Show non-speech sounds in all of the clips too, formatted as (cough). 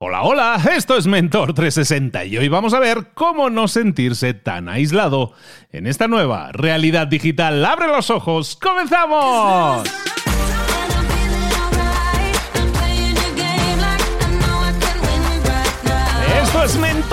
Hola, hola, esto es Mentor 360 y hoy vamos a ver cómo no sentirse tan aislado en esta nueva realidad digital. ¡Abre los ojos! ¡Comenzamos!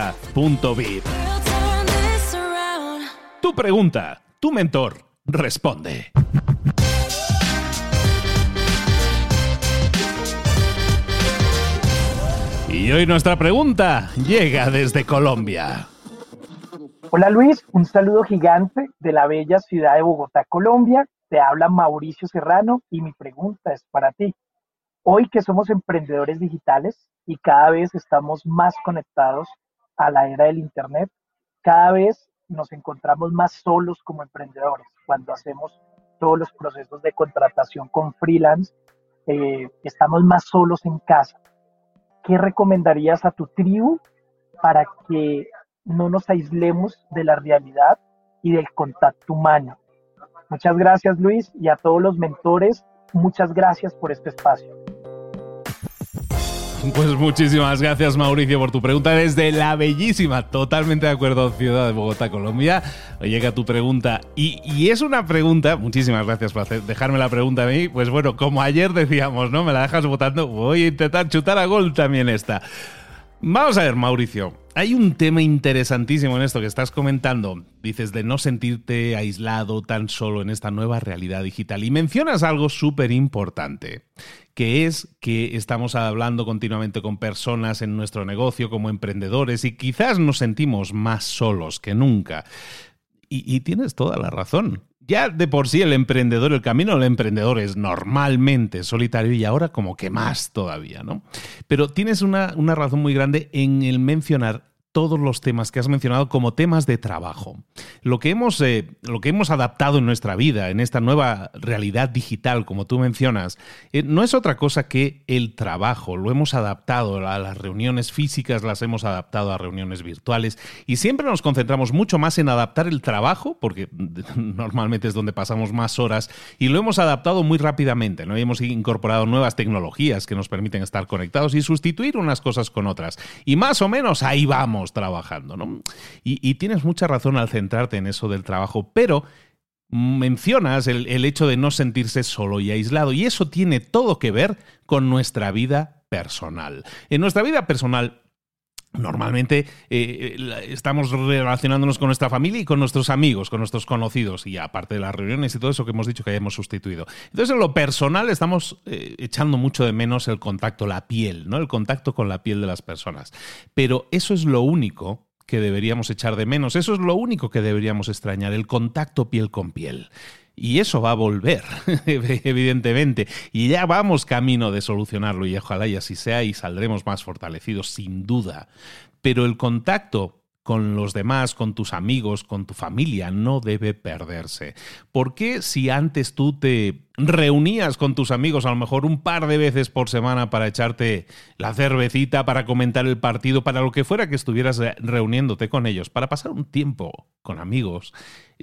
mentor360.vip. Tu pregunta, tu mentor responde. Y hoy nuestra pregunta llega desde Colombia. Hola Luis, un saludo gigante de la bella ciudad de Bogotá, Colombia. Te habla Mauricio Serrano y mi pregunta es para ti. Hoy que somos emprendedores digitales, y cada vez estamos más conectados a la era del Internet. Cada vez nos encontramos más solos como emprendedores cuando hacemos todos los procesos de contratación con freelance. Eh, estamos más solos en casa. ¿Qué recomendarías a tu tribu para que no nos aislemos de la realidad y del contacto humano? Muchas gracias Luis y a todos los mentores, muchas gracias por este espacio. (laughs) Pues muchísimas gracias Mauricio por tu pregunta desde la bellísima, totalmente de acuerdo, ciudad de Bogotá, Colombia. Llega tu pregunta y, es una pregunta, muchísimas gracias por dejarme la pregunta a mí. Pues bueno, como ayer decíamos, ¿no? Me la dejas votando, voy a intentar chutar a gol también esta. Vamos a ver, Mauricio. Hay un tema interesantísimo en esto que estás comentando. Dices de no sentirte aislado tan solo en esta nueva realidad digital. Y mencionas algo súper importante, que es que estamos hablando continuamente con personas en nuestro negocio como emprendedores y quizás nos sentimos más solos que nunca. Y, y tienes toda la razón. Ya de por sí el emprendedor, el camino del emprendedor es normalmente solitario y ahora como que más todavía, ¿no? Pero tienes una, una razón muy grande en el mencionar todos los temas que has mencionado como temas de trabajo. Lo que hemos, eh, lo que hemos adaptado en nuestra vida, en esta nueva realidad digital, como tú mencionas, eh, no es otra cosa que el trabajo. Lo hemos adaptado a las reuniones físicas, las hemos adaptado a reuniones virtuales y siempre nos concentramos mucho más en adaptar el trabajo, porque (laughs) normalmente es donde pasamos más horas, y lo hemos adaptado muy rápidamente. ¿no? hemos incorporado nuevas tecnologías que nos permiten estar conectados y sustituir unas cosas con otras. Y más o menos ahí vamos trabajando, ¿no? Y, tienes mucha razón al centrarte en eso del trabajo, pero mencionas el, hecho de no sentirse solo y aislado, y eso tiene todo que ver con nuestra vida personal. En nuestra vida personal Normalmente eh, estamos relacionándonos con nuestra familia y con nuestros amigos, con nuestros conocidos, y aparte de las reuniones y todo eso que hemos dicho que hayamos sustituido. Entonces, en lo personal estamos eh, echando mucho de menos el contacto, la piel, ¿no? El contacto con la piel de las personas. Pero eso es lo único que deberíamos echar de menos, eso es lo único que deberíamos extrañar, el contacto piel con piel. Y eso va a volver, (laughs) evidentemente. Y ya vamos camino de solucionarlo y ojalá y así sea y saldremos más fortalecidos, sin duda. Pero el contacto con los demás, con tus amigos, con tu familia, no debe perderse. ¿Por qué si antes tú te reunías con tus amigos a lo mejor un par de veces por semana para echarte la cervecita, para comentar el partido, para lo que fuera que estuvieras reuniéndote con ellos, para pasar un tiempo con amigos?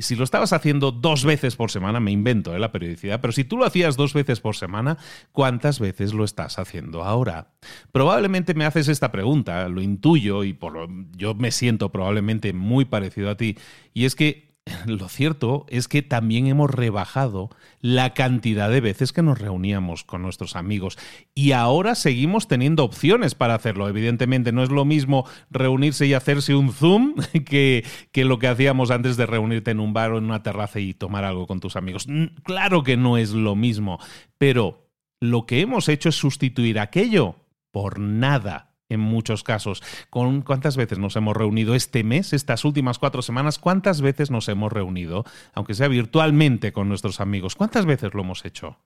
si lo estabas haciendo dos veces por semana, me invento ¿eh? la periodicidad, pero si tú lo hacías dos veces por semana, ¿cuántas veces lo estás haciendo ahora? Probablemente me haces esta pregunta, lo intuyo y por yo me siento probablemente muy parecido a ti, y es que (laughs) lo cierto es que también hemos rebajado la cantidad de veces que nos reuníamos con nuestros amigos y ahora seguimos teniendo opciones para hacerlo. Evidentemente no es lo mismo reunirse y hacerse un Zoom (laughs) que, que lo que hacíamos antes de reunirte en un bar o en una terraza y tomar algo con tus amigos. Claro que no es lo mismo, pero lo que hemos hecho es sustituir aquello por nada en muchos casos. ¿Con ¿Cuántas veces nos hemos reunido este mes, estas últimas cuatro semanas? ¿Cuántas veces nos hemos reunido, aunque sea virtualmente, con nuestros amigos? ¿Cuántas veces lo hemos hecho?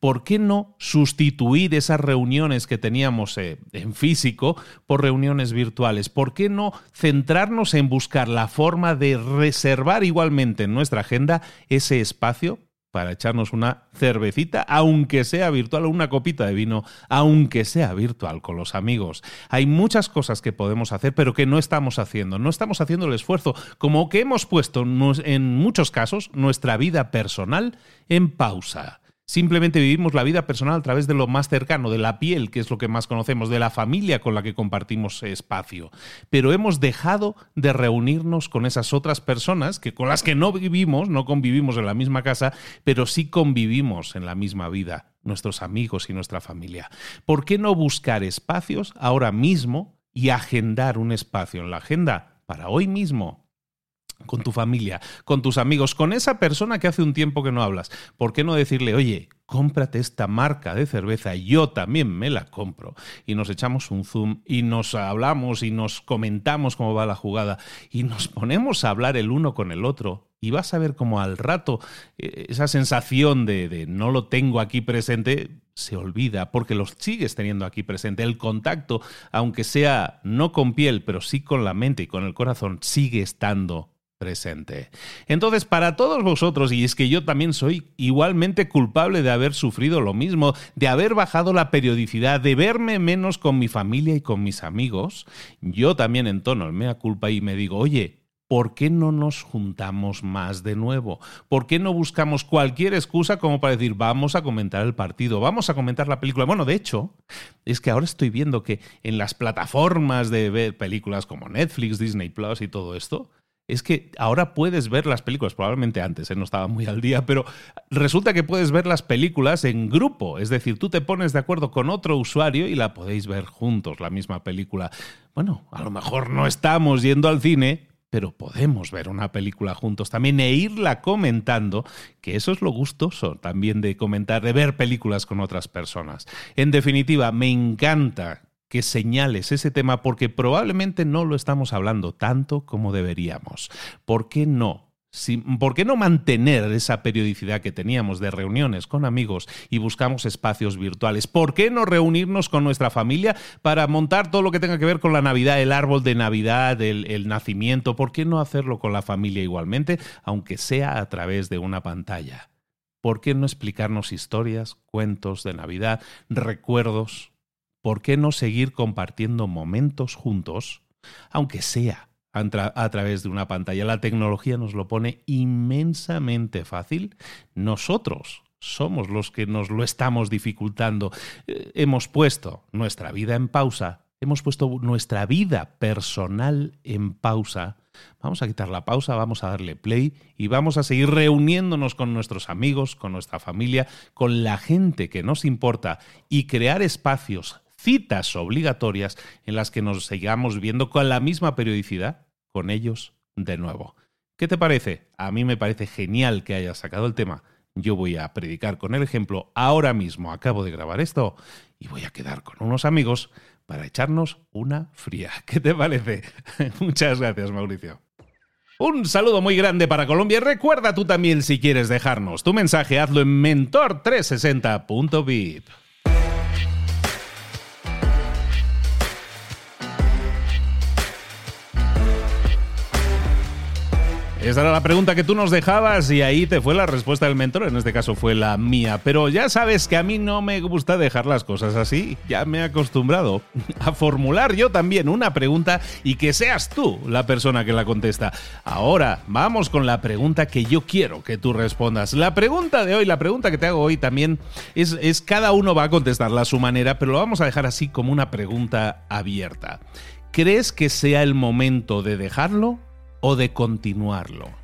¿por qué no sustituir esas reuniones que teníamos eh, en físico por reuniones virtuales? ¿Por qué no centrarnos en buscar la forma de reservar igualmente en nuestra agenda ese espacio para echarnos una cervecita, aunque sea virtual, o una copita de vino, aunque sea virtual, con los amigos. Hay muchas cosas que podemos hacer, pero que no estamos haciendo. No estamos haciendo el esfuerzo, como que hemos puesto en muchos casos nuestra vida personal en pausa. Simplemente vivimos la vida personal a través de lo más cercano, de la piel, que es lo que más conocemos, de la familia con la que compartimos espacio. Pero hemos dejado de reunirnos con esas otras personas que con las que no vivimos, no convivimos en la misma casa, pero sí convivimos en la misma vida, nuestros amigos y nuestra familia. ¿Por qué no buscar espacios ahora mismo y agendar un espacio en la agenda para hoy mismo con tu familia, con tus amigos, con esa persona que hace un tiempo que no hablas. ¿Por qué no decirle, oye, cómprate esta marca de cerveza, yo también me la compro? Y nos echamos un zoom y nos hablamos y nos comentamos cómo va la jugada y nos ponemos a hablar el uno con el otro. Y vas a ver cómo al rato eh, esa sensación de, de no lo tengo aquí presente se olvida porque lo sigues teniendo aquí presente. El contacto, aunque sea no con piel, pero sí con la mente y con el corazón, sigue estando presente. Entonces, para todos vosotros, y es que yo también soy igualmente culpable de haber sufrido lo mismo, de haber bajado la periodicidad, de verme menos con mi familia y con mis amigos, yo también entono el mea culpa y me digo, oye, ¿por qué no nos juntamos más de nuevo? ¿Por qué no buscamos cualquier excusa como para decir, vamos a comentar el partido, vamos a comentar la película? Bueno, de hecho, es que ahora estoy viendo que en las plataformas de ver películas como Netflix, Disney Plus y todo esto, es que ahora puedes ver las películas, probablemente antes, ¿eh? no estaba muy al día, pero resulta que puedes ver las películas en grupo, es decir, tú te pones de acuerdo con otro usuario y la podéis ver juntos, la misma película. Bueno, a lo mejor no estamos yendo al cine, pero podemos ver una película juntos también e irla comentando, que eso es lo gustoso también de comentar, de ver películas con otras personas. En definitiva, me encanta que señales ese tema porque probablemente no lo estamos hablando tanto como deberíamos. ¿Por qué no? ¿Por qué no mantener esa periodicidad que teníamos de reuniones con amigos y buscamos espacios virtuales? ¿Por qué no reunirnos con nuestra familia para montar todo lo que tenga que ver con la Navidad, el árbol de Navidad, el, nacimiento? ¿Por qué no hacerlo con la familia igualmente, aunque sea a través de una pantalla? ¿Por qué no explicarnos historias, cuentos de Navidad, recuerdos, ¿por qué no seguir compartiendo momentos juntos, aunque sea a, través de una pantalla? La tecnología nos lo pone inmensamente fácil. Nosotros somos los que nos lo estamos dificultando. Eh, hemos puesto nuestra vida en pausa, hemos puesto nuestra vida personal en pausa. Vamos a quitar la pausa, vamos a darle play y vamos a seguir reuniéndonos con nuestros amigos, con nuestra familia, con la gente que nos importa y crear espacios citas obligatorias en las que nos sigamos viendo con la misma periodicidad con ellos de nuevo. ¿Qué te parece? A mí me parece genial que hayas sacado el tema. Yo voy a predicar con el ejemplo. Ahora mismo acabo de grabar esto y voy a quedar con unos amigos para echarnos una fría. (laughs) ¿Qué te parece? (laughs) Muchas gracias, Mauricio. Un saludo muy grande para Colombia. Recuerda tú también si quieres dejarnos tu mensaje, hazlo en mentor360.vip. Esa era la pregunta que tú nos dejabas y ahí te fue la respuesta del mentor, en este caso fue la mía. Pero ya sabes que a mí no me gusta dejar las cosas así, ya me he acostumbrado (laughs) a formular yo también una pregunta y que seas tú la persona que la contesta. Ahora vamos con la pregunta que yo quiero que tú respondas. La pregunta de hoy, la pregunta que te hago hoy también es, es cada uno va a contestarla a su manera, pero lo vamos a dejar así como una pregunta abierta. ¿Crees que sea el momento de dejarlo? O de continuarlo.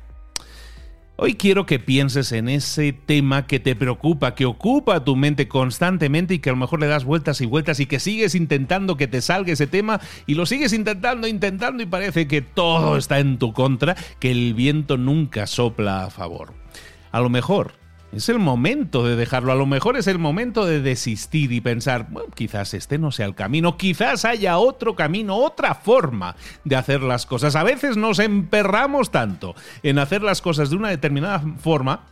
Hoy quiero que pienses en ese tema que te preocupa, que ocupa tu mente constantemente y que a lo mejor le das vueltas y vueltas y que sigues intentando que te salga ese tema y lo sigues intentando, intentando y parece que todo está en tu contra, que el viento nunca sopla a favor. A lo mejor es el momento de dejarlo, a lo mejor es el momento de desistir y pensar, bueno, quizás este no sea el camino, quizás haya otro camino, otra forma de hacer las cosas. A veces nos emperramos tanto en hacer las cosas de una determinada forma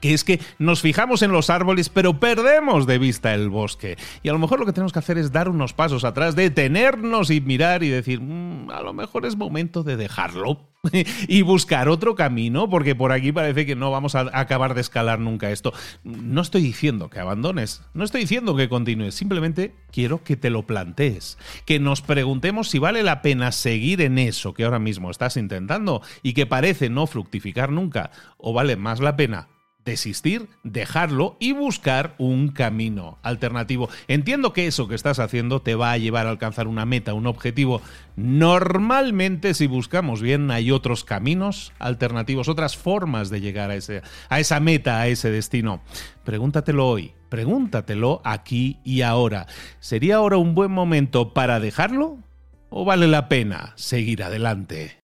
que es que nos fijamos en los árboles pero perdemos de vista el bosque. Y a lo mejor lo que tenemos que hacer es dar unos pasos atrás, detenernos y mirar y decir, mm, a lo mejor es momento de dejarlo (laughs) y buscar otro camino, porque por aquí parece que no vamos a acabar de escalar nunca esto. No estoy diciendo que abandones, no estoy diciendo que continúes, simplemente quiero que te lo plantees, que nos preguntemos si vale la pena seguir en eso que ahora mismo estás intentando y que parece no fructificar nunca, o vale más la pena desistir, dejarlo y buscar un camino alternativo. Entiendo que eso que estás haciendo te va a llevar a alcanzar una meta, un objetivo. Normalmente, si buscamos bien, hay otros caminos alternativos, otras formas de llegar a, ese, a esa meta, a ese destino. Pregúntatelo hoy, pregúntatelo aquí y ahora. ¿Sería ahora un buen momento para dejarlo? ¿O vale la pena seguir adelante?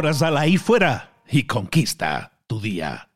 Ahora sal ahí fuera y conquista tu día.